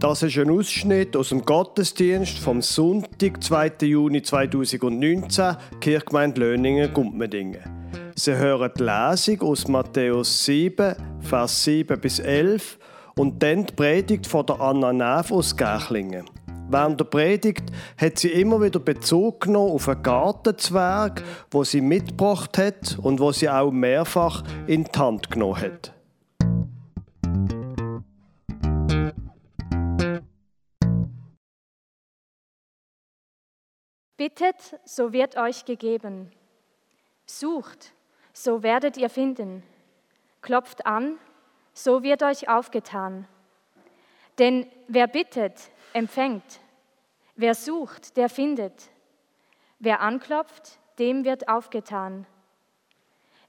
Das ist ein Ausschnitt aus dem Gottesdienst vom Sonntag, 2. Juni 2019, Kirchgemeinde Löningen, Gumpmedingen. Sie hören die Lesung aus Matthäus 7, Vers 7 bis 11 und dann die Predigt von der Anna Neff aus Gärchlingen. Während der Predigt hat sie immer wieder Bezug genommen auf einen Gartenzwerg, wo sie mitgebracht hat und wo sie auch mehrfach in die Hand genommen hat. Bittet, so wird euch gegeben. Sucht, so werdet ihr finden. Klopft an, so wird euch aufgetan. Denn wer bittet, empfängt. Wer sucht, der findet. Wer anklopft, dem wird aufgetan.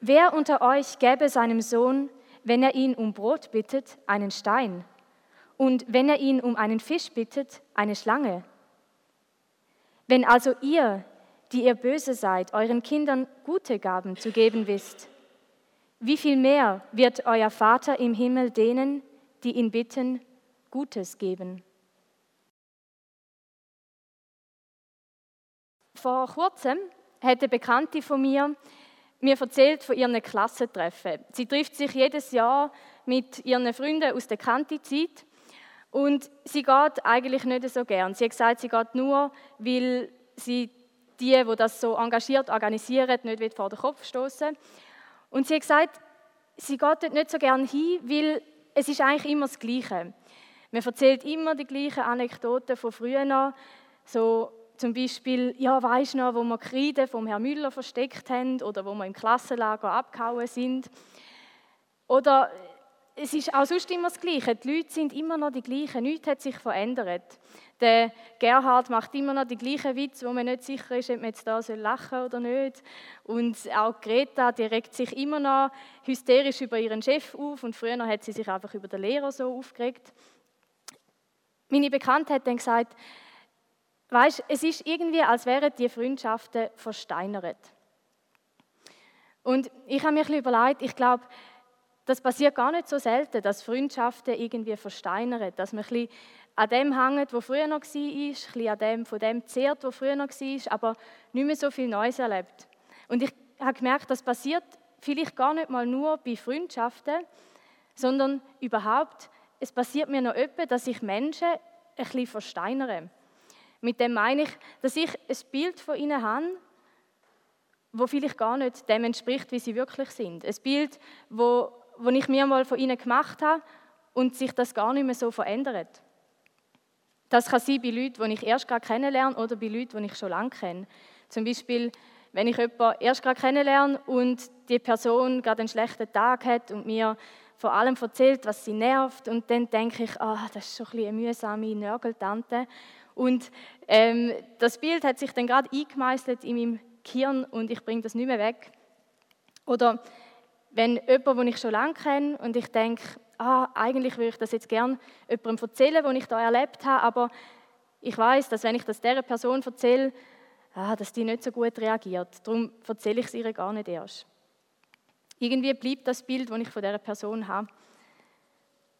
Wer unter euch gäbe seinem Sohn, wenn er ihn um Brot bittet, einen Stein? Und wenn er ihn um einen Fisch bittet, eine Schlange? Wenn also ihr, die ihr böse seid, euren Kindern gute Gaben zu geben wisst, wie viel mehr wird euer Vater im Himmel denen, die ihn bitten, Gutes geben? Vor kurzem hat eine Bekannte von mir mir erzählt von ihren Klassentreffen. Sie trifft sich jedes Jahr mit ihren Freunden aus der Kantizeit und sie geht eigentlich nicht so gern. Sie hat gesagt, sie geht nur, weil sie die, die das so engagiert organisieren, nicht vor den Kopf stoßen. Und sie hat gesagt, sie geht dort nicht so gern hin, weil es ist eigentlich immer das Gleiche. Man erzählt immer die gleichen Anekdoten von früher. So zum Beispiel, ja, weisst du noch, wo wir Kreide vom Herrn Müller versteckt haben oder wo wir im Klassenlager abgehauen sind. Oder es ist auch sonst immer das Gleiche. Die Leute sind immer noch die gleichen. Nichts hat sich verändert. Der Gerhard macht immer noch die gleichen Witze, wo man nicht sicher ist, ob man jetzt da lachen soll oder nicht. Und auch Greta, die regt sich immer noch hysterisch über ihren Chef auf. Und früher hat sie sich einfach über den Lehrer so aufgeregt. Meine Bekannte hat dann gesagt, weißt, es ist irgendwie, als wären die Freundschaften versteinert. Und ich habe mir ein bisschen überlegt, ich glaube, das passiert gar nicht so selten, dass Freundschaften irgendwie versteinern, dass man ein bisschen an dem hängt, wo früher noch war, ein bisschen an dem, von dem zehrt, wo früher noch war, aber nicht mehr so viel Neues erlebt. Und ich habe gemerkt, das passiert vielleicht gar nicht mal nur bei Freundschaften, sondern überhaupt, es passiert mir noch öppe, dass ich Menschen ein bisschen versteinere. Mit dem meine ich, dass ich ein Bild von ihnen habe, wo vielleicht gar nicht dem entspricht, wie sie wirklich sind. Ein Bild, wo wo ich mir mal von ihnen gemacht habe und sich das gar nicht mehr so verändert. Das kann sein bei Leuten, die ich erst gerade kennenlerne oder bei Leuten, die ich schon lange kenne. Zum Beispiel, wenn ich jemanden erst gerade kennenlerne und die Person gerade einen schlechten Tag hat und mir vor allem erzählt, was sie nervt und dann denke ich, ah, das ist schon ein eine mühsame Nörgeltante. Und ähm, das Bild hat sich dann gerade eingemeißelt in meinem Gehirn und ich bringe das nicht mehr weg. Oder wenn jemand, den ich schon lange kenne und ich denke, ah, eigentlich würde ich das jetzt gerne jemandem erzählen, was ich da erlebt habe, aber ich weiß, dass wenn ich das dieser Person erzähle, ah, dass die nicht so gut reagiert. Darum erzähle ich es ihr gar nicht erst. Irgendwie bleibt das Bild, das ich von dieser Person habe.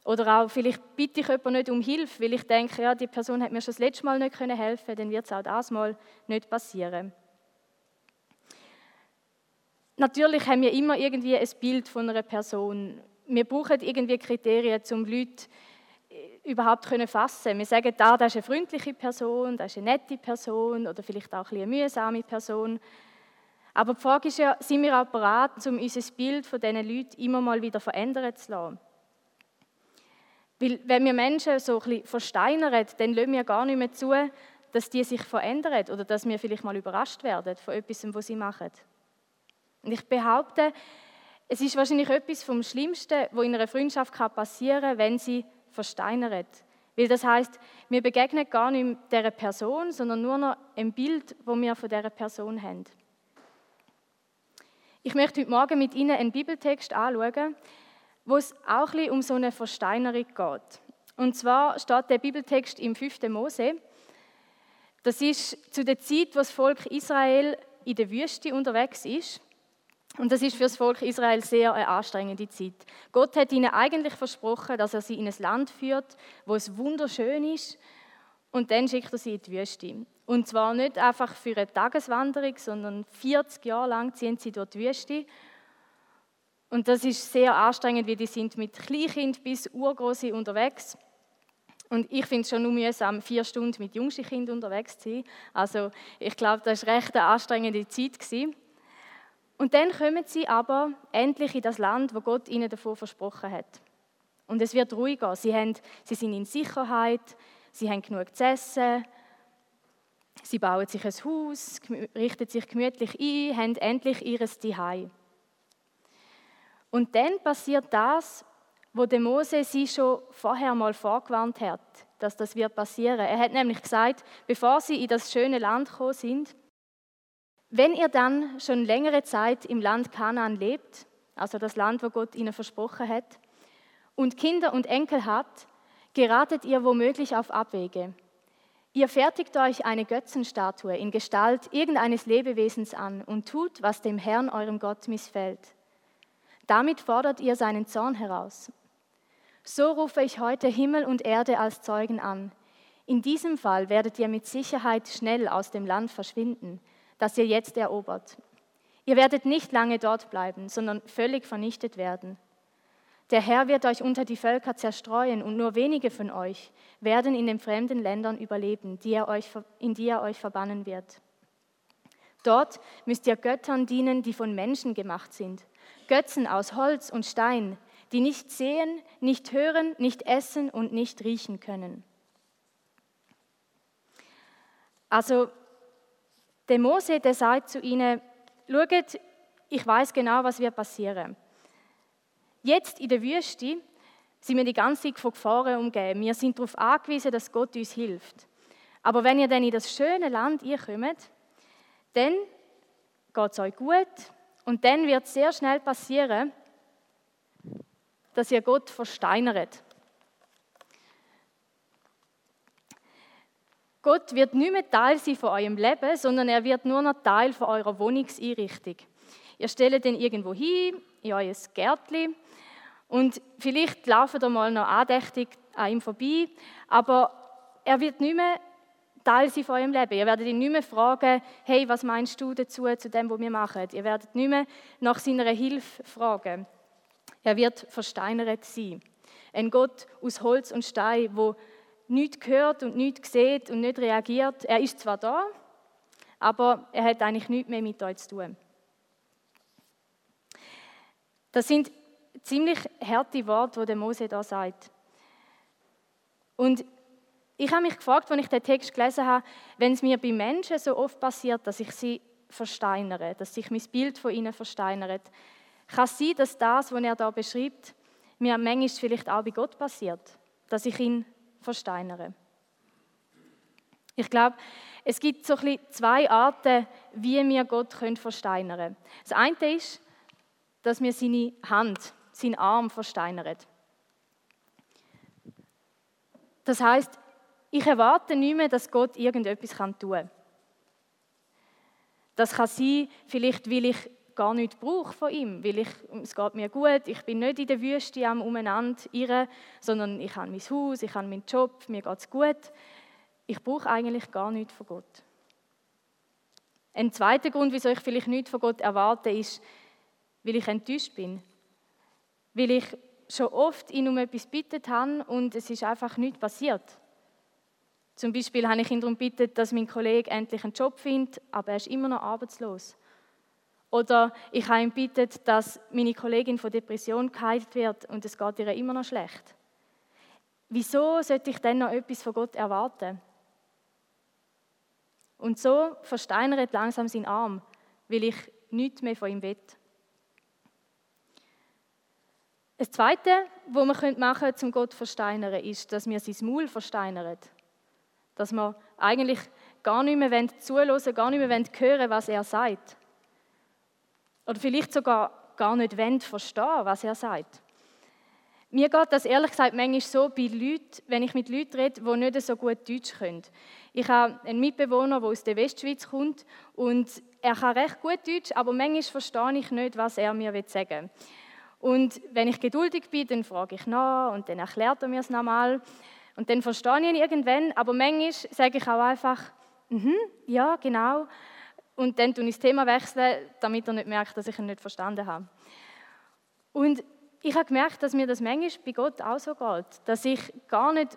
Oder auch, vielleicht bitte ich jemanden nicht um Hilfe, weil ich denke, ja, die Person hat mir schon das letzte Mal nicht helfen können, dann wird es auch das Mal nicht passieren. Natürlich haben wir immer irgendwie ein Bild von einer Person. Wir brauchen irgendwie Kriterien, um Leute äh, überhaupt zu fassen. Wir sagen, da, das ist eine freundliche Person, das ist eine nette Person oder vielleicht auch ein eine mühsame Person. Aber die Frage ist ja, sind wir auch bereit, um unser Bild von diesen Leuten immer mal wieder verändern zu lassen? Weil wenn wir Menschen so ein bisschen versteinern, dann lassen wir gar nicht mehr zu, dass die sich verändern oder dass wir vielleicht mal überrascht werden von etwas, was sie machen. Und ich behaupte, es ist wahrscheinlich etwas vom Schlimmsten, was in einer Freundschaft passieren kann, wenn sie versteinert. Weil das heißt, wir begegnen gar nicht dieser Person, sondern nur noch ein Bild, das wir von dieser Person haben. Ich möchte heute Morgen mit Ihnen einen Bibeltext anschauen, wo es auch ein um so eine Versteinerung geht. Und zwar steht der Bibeltext im 5. Mose. Das ist zu der Zeit, wo das Volk Israel in der Wüste unterwegs ist. Und das ist für das Volk Israel sehr eine anstrengende Zeit. Gott hat ihnen eigentlich versprochen, dass er sie in ein Land führt, wo es wunderschön ist. Und dann schickt er sie in die Wüste. Und zwar nicht einfach für eine Tageswanderung, sondern 40 Jahre lang ziehen sie durch die Wüste. Und das ist sehr anstrengend, wie die sind mit Kleinkind bis Urgroße unterwegs. Und ich finde es schon nur mühsam, vier Stunden mit jüngsten Kindern unterwegs zu sein. Also ich glaube, das war recht eine anstrengende Zeit. Gewesen. Und dann kommen sie aber endlich in das Land, wo Gott ihnen davor versprochen hat. Und es wird ruhiger. Sie, haben, sie sind in Sicherheit, sie haben genug zu essen, sie bauen sich ein Haus, richten sich gemütlich ein, haben endlich ihres Zuhause. Und dann passiert das, wo der Mose sie schon vorher mal vorgewarnt hat, dass das wird passieren. Er hat nämlich gesagt, bevor sie in das schöne Land gekommen sind, wenn ihr dann schon längere Zeit im Land Kanaan lebt, also das Land, wo Gott ihnen versprochen hat, und Kinder und Enkel habt, geratet ihr womöglich auf Abwege. Ihr fertigt euch eine Götzenstatue in Gestalt irgendeines Lebewesens an und tut, was dem Herrn, eurem Gott, missfällt. Damit fordert ihr seinen Zorn heraus. So rufe ich heute Himmel und Erde als Zeugen an. In diesem Fall werdet ihr mit Sicherheit schnell aus dem Land verschwinden, das ihr jetzt erobert. Ihr werdet nicht lange dort bleiben, sondern völlig vernichtet werden. Der Herr wird euch unter die Völker zerstreuen und nur wenige von euch werden in den fremden Ländern überleben, die euch, in die er euch verbannen wird. Dort müsst ihr Göttern dienen, die von Menschen gemacht sind. Götzen aus Holz und Stein, die nicht sehen, nicht hören, nicht essen und nicht riechen können. Also der Mose, der sagt zu ihnen, schaut, ich weiß genau, was wird passieren. Jetzt in der Wüste sind wir die ganze Zeit von Gefahren umgeben. Wir sind darauf angewiesen, dass Gott uns hilft. Aber wenn ihr dann in das schöne Land kommt, dann geht es euch gut und dann wird es sehr schnell passieren, dass ihr Gott versteinert. Gott wird nicht mehr Teil sein von eurem Leben, sondern er wird nur noch Teil von eurer Wohnungseinrichtung. Ihr stellt den irgendwo hin, in euer Gärtchen, und vielleicht laufen da mal noch andächtig an ihm vorbei, aber er wird nicht mehr Teil sein von eurem Leben. Ihr werdet ihn nicht mehr fragen, hey, was meinst du dazu, zu dem, was wir machen? Ihr werdet nicht mehr nach seiner Hilfe fragen. Er wird versteinert sein. Ein Gott aus Holz und Stein, wo nichts hört und nichts sieht und nicht reagiert. Er ist zwar da, aber er hat eigentlich nichts mehr mit euch zu tun. Das sind ziemlich harte Worte, die der Mose da sagt. Und ich habe mich gefragt, als ich den Text gelesen habe, wenn es mir bei Menschen so oft passiert, dass ich sie versteinere, dass sich mein Bild von ihnen versteinert, kann es sein, dass das, was er da beschreibt, mir manchmal vielleicht auch bei Gott passiert, dass ich ihn versteinern. Ich glaube, es gibt so ein zwei Arten, wie wir Gott versteinern können. Das eine ist, dass wir seine Hand, seinen Arm versteinern. Das heißt, ich erwarte nicht mehr, dass Gott irgendetwas tun kann. Das kann sein, vielleicht weil ich gar nichts brauche von ihm, weil ich, es geht mir gut, ich bin nicht in der Wüste am umeinander irren, sondern ich habe mein Haus, ich habe meinen Job, mir geht es gut. Ich brauche eigentlich gar nichts von Gott. Ein zweiter Grund, wieso ich vielleicht nichts von Gott erwarte, ist, weil ich enttäuscht bin. Weil ich schon oft ihn um etwas bittet habe und es ist einfach nichts passiert. Zum Beispiel habe ich ihn darum gebeten, dass mein Kollege endlich einen Job findet, aber er ist immer noch arbeitslos. Oder ich habe ihn gebeten, dass meine Kollegin von Depression geheilt wird und es geht ihr immer noch schlecht. Wieso sollte ich denn noch etwas von Gott erwarten? Und so versteinert langsam sein Arm, weil ich nichts mehr von ihm will. Das Zweite, was man machen können, um Gott zu versteinern, ist, dass wir sein Maul versteinern. Dass wir eigentlich gar nicht mehr zuhören gar nicht mehr hören was er sagt. Oder vielleicht sogar gar nicht wollen verstehen, was er sagt. Mir geht das ehrlich gesagt manchmal so bei Leuten, wenn ich mit Leuten rede, die nicht so gut Deutsch können. Ich habe einen Mitbewohner, der aus der Westschweiz kommt und er kann recht gut Deutsch, aber manchmal verstehe ich nicht, was er mir sagen will. Und wenn ich geduldig bin, dann frage ich nach und dann erklärt er mir es nochmal. Und dann verstehe ich ihn irgendwann, aber manchmal sage ich auch einfach, mhm, ja, genau. Und dann tue ich das Thema wechseln, damit er nicht merkt, dass ich ihn nicht verstanden habe. Und ich habe gemerkt, dass mir das manchmal bei Gott auch so geht, dass ich gar nicht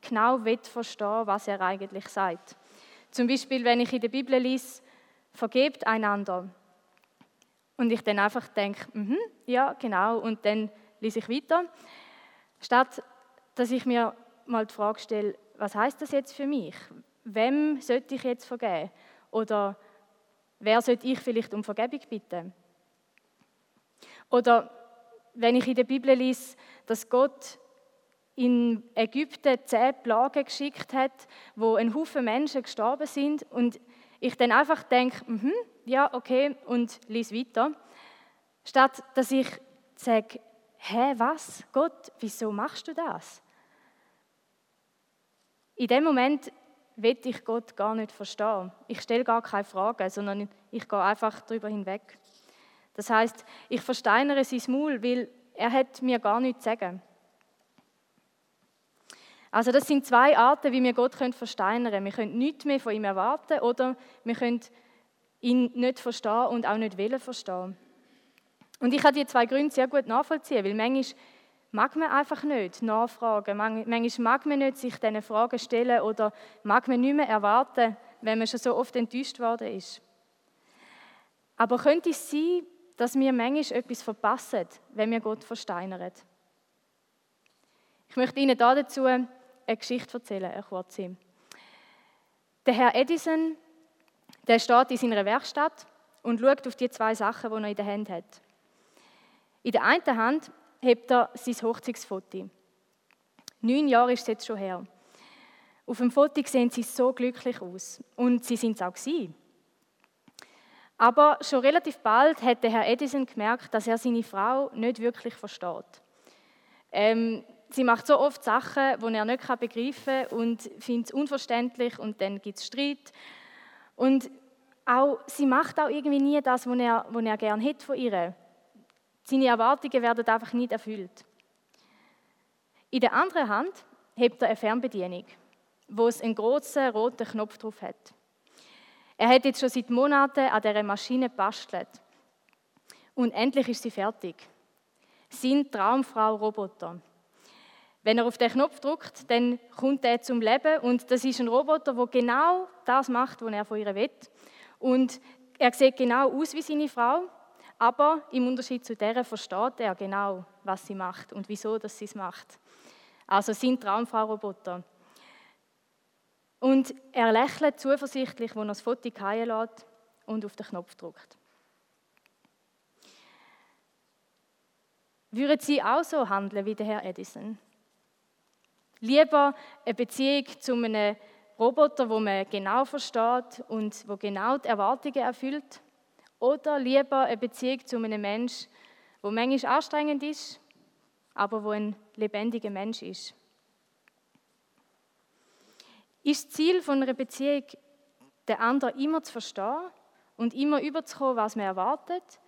genau verstehe, was er eigentlich sagt. Zum Beispiel, wenn ich in der Bibel lese, vergebt einander. Und ich dann einfach denke, mm ja, genau, und dann lese ich weiter. Statt dass ich mir mal die Frage stelle, was heißt das jetzt für mich? Wem sollte ich jetzt vergeben? Oder wer sollte ich vielleicht um Vergebung bitten? Oder wenn ich in der Bibel lese, dass Gott in Ägypten zehn Plagen geschickt hat, wo ein Haufen Menschen gestorben sind und ich dann einfach denke, mm ja, okay, und lese weiter, statt dass ich sage, hä, was, Gott, wieso machst du das? In dem Moment will ich Gott gar nicht verstehen. Ich stelle gar keine Fragen, sondern ich gehe einfach darüber hinweg. Das heißt, ich versteinere sein Maul, weil er hat mir gar nichts zu sagen. Also das sind zwei Arten, wie wir Gott versteinern können. Wir können nichts mehr von ihm erwarten oder wir können ihn nicht verstehen und auch nicht wollen verstehen. Und ich kann die zwei Gründe sehr gut nachvollziehen, weil manchmal mag man einfach nicht nachfragen, manchmal mag man nicht sich diesen Fragen stellen oder mag man nicht mehr erwarten, wenn man schon so oft enttäuscht worden ist. Aber könnte es sein, dass wir manchmal etwas verpassen, wenn wir Gott versteinern. Ich möchte Ihnen dazu eine Geschichte erzählen, eine kurze. Der Herr Edison, der steht in seiner Werkstatt und schaut auf die zwei Sachen, die er in der Hand hat. In der einen Hand hebt er sein Hochzeitsfoto. Neun Jahre ist es jetzt schon her. Auf dem Foto sehen sie so glücklich aus. Und sie sind es auch gewesen. Aber schon relativ bald hat der Herr Edison gemerkt, dass er seine Frau nicht wirklich versteht. Ähm, sie macht so oft Sachen, die er nicht begreifen kann und findet es unverständlich und dann gibt es Streit. Und auch, sie macht auch irgendwie nie das, was er, was er gerne hätte von ihr. Seine Erwartungen werden einfach nicht erfüllt. In der anderen Hand hebt er eine Fernbedienung, wo es einen großen roten Knopf drauf hat. Er hat jetzt schon seit Monaten an dieser Maschine bastelt. Und endlich ist sie fertig. Sein Traumfrau-Roboter. Wenn er auf den Knopf drückt, dann kommt er zum Leben und das ist ein Roboter, der genau das macht, was er von ihr will. Und er sieht genau aus wie seine Frau, aber im Unterschied zu der versteht er genau, was sie macht und wieso dass sie es macht. Also sein Traumfrau-Roboter. Und er lächelt zuversichtlich, wo er das Foto lässt und auf den Knopf drückt. Würden Sie auch so handeln wie der Herr Edison? Lieber eine Beziehung zu einem Roboter, wo man genau versteht und wo genau die Erwartungen erfüllt? Oder lieber eine Beziehung zu einem Menschen, wo manchmal anstrengend ist, aber wo ein lebendiger Mensch ist? Ist das Ziel von einer Beziehung, den anderen immer zu verstehen und immer überzukommen, was man erwartet?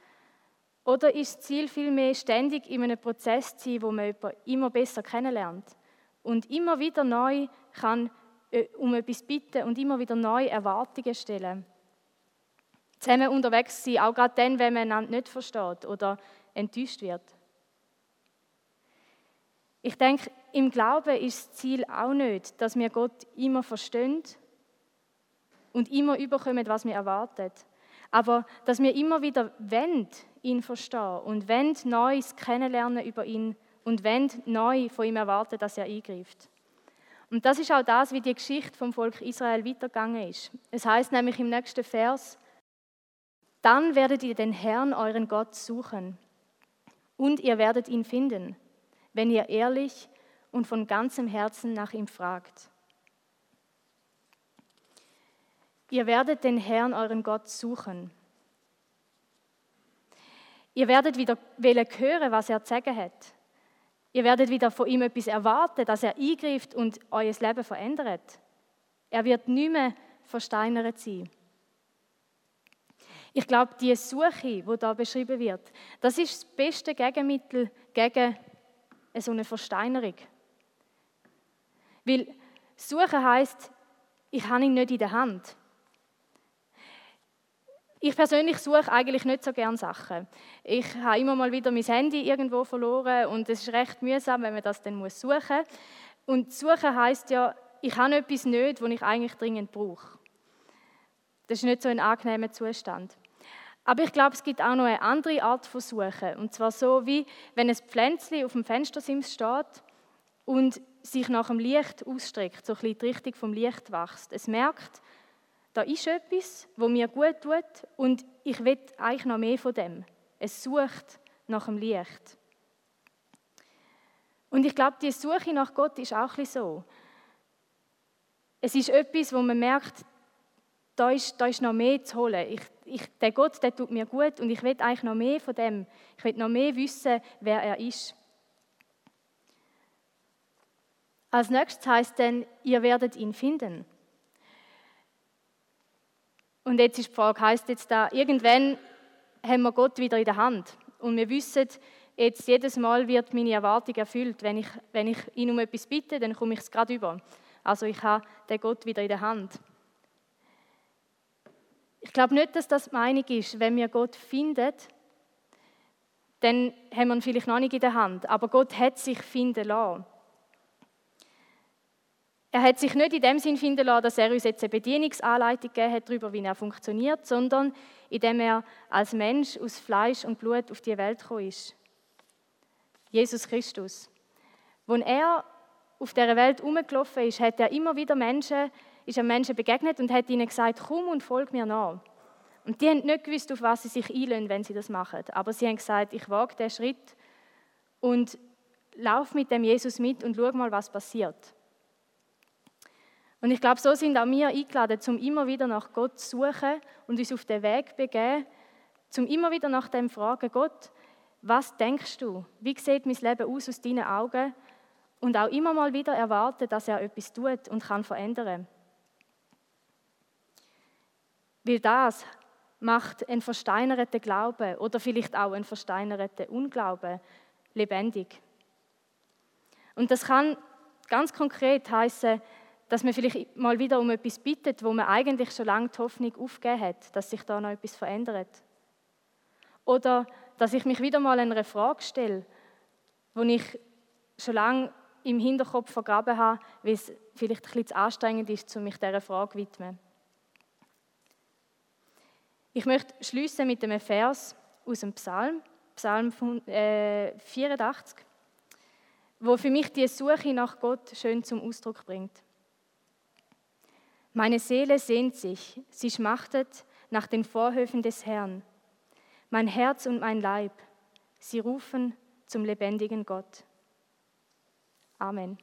Oder ist das Ziel vielmehr, ständig in einem Prozess zu sein, wo man jemanden immer besser kennenlernt und immer wieder neu kann äh, um etwas bitten und immer wieder neue Erwartungen stellen? Zusammen unterwegs sein, auch gerade dann, wenn man einander nicht versteht oder enttäuscht wird. Ich denke, im Glauben ist das Ziel auch nicht, dass wir Gott immer verstehen und immer überkommen, was wir erwartet. Aber dass wir immer wieder wollen, ihn verstehen und wollen Neues kennenlernen über ihn und wollen neu von ihm erwarten, dass er eingreift. Und das ist auch das, wie die Geschichte vom Volk Israel weitergegangen ist. Es heißt nämlich im nächsten Vers, dann werdet ihr den Herrn, euren Gott, suchen und ihr werdet ihn finden, wenn ihr ehrlich und von ganzem Herzen nach ihm fragt. Ihr werdet den Herrn, euren Gott, suchen. Ihr werdet wieder hören, was er zu sagen hat. Ihr werdet wieder von ihm etwas erwarten, dass er eingreift und euer Leben verändert. Er wird nicht mehr versteinert sein. Ich glaube, die Suche, die da beschrieben wird, das ist das beste Gegenmittel gegen so eine Versteinerung. Weil Suchen heißt, ich habe ihn nicht in der Hand. Ich persönlich suche eigentlich nicht so gerne Sachen. Ich habe immer mal wieder mein Handy irgendwo verloren und es ist recht mühsam, wenn man das dann muss suchen. Und suchen heißt ja, ich habe etwas nicht, was ich eigentlich dringend brauche. Das ist nicht so ein angenehmer Zustand. Aber ich glaube, es gibt auch noch eine andere Art von Suchen. Und zwar so, wie wenn ein Pflänzchen auf dem Fenstersims steht und sich nach dem Licht ausstreckt, so ein bisschen die Richtung vom Licht wächst. Es merkt, da ist etwas, wo mir gut tut und ich will eigentlich noch mehr von dem. Es sucht nach dem Licht. Und ich glaube, die Suche nach Gott ist auch ein so. Es ist etwas, wo man merkt, da ist, da ist noch mehr zu holen. Ich, ich, der Gott, der tut mir gut und ich will eigentlich noch mehr von dem. Ich will noch mehr wissen, wer er ist. Als nächstes heißt dann, ihr werdet ihn finden. Und jetzt ist die Frage, heißt jetzt da, irgendwann haben wir Gott wieder in der Hand und wir wissen, jetzt jedes Mal wird meine Erwartung erfüllt. Wenn ich, wenn ich ihn um etwas bitte, dann komme ich es gerade über. Also ich habe den Gott wieder in der Hand. Ich glaube nicht, dass das die Meinung ist, wenn wir Gott finden, dann haben wir ihn vielleicht noch nicht in der Hand. Aber Gott hat sich finden lassen. Er hat sich nicht in dem Sinn finden lassen, dass er uns jetzt eine Bedienungsanleitung gegeben hat darüber, wie er funktioniert, sondern indem er als Mensch aus Fleisch und Blut auf die Welt gekommen ist. Jesus Christus. Als er auf dieser Welt umgelaufen ist, hat er immer wieder Menschen, ist er Menschen begegnet und hat ihnen gesagt, komm und folg mir nach. Und die haben nicht gewusst, auf was sie sich einlösen, wenn sie das machen. Aber sie haben gesagt, ich wage den Schritt und lauf mit dem Jesus mit und schau mal, was passiert. Und ich glaube, so sind auch wir eingeladen, um immer wieder nach Gott zu suchen und uns auf den Weg zu begeben, um immer wieder nach dem zu fragen, Gott, was denkst du? Wie sieht mein Leben aus aus deinen Augen? Und auch immer mal wieder erwarten, dass er etwas tut und kann verändern. Weil das macht einen versteinerten Glauben oder vielleicht auch einen versteinerten Unglauben lebendig. Und das kann ganz konkret heißen, dass man vielleicht mal wieder um etwas bittet, wo man eigentlich schon lange die Hoffnung aufgegeben hat, dass sich da noch etwas verändert. Oder dass ich mich wieder mal einer Frage stelle, wo ich schon lange im Hinterkopf vergraben habe, weil es vielleicht ein bisschen zu anstrengend ist, um mich dieser Frage zu widmen. Ich möchte schließen mit einem Vers aus dem Psalm, Psalm 84, äh, wo für mich die Suche nach Gott schön zum Ausdruck bringt. Meine Seele sehnt sich, sie schmachtet nach den Vorhöfen des Herrn. Mein Herz und mein Leib, sie rufen zum lebendigen Gott. Amen.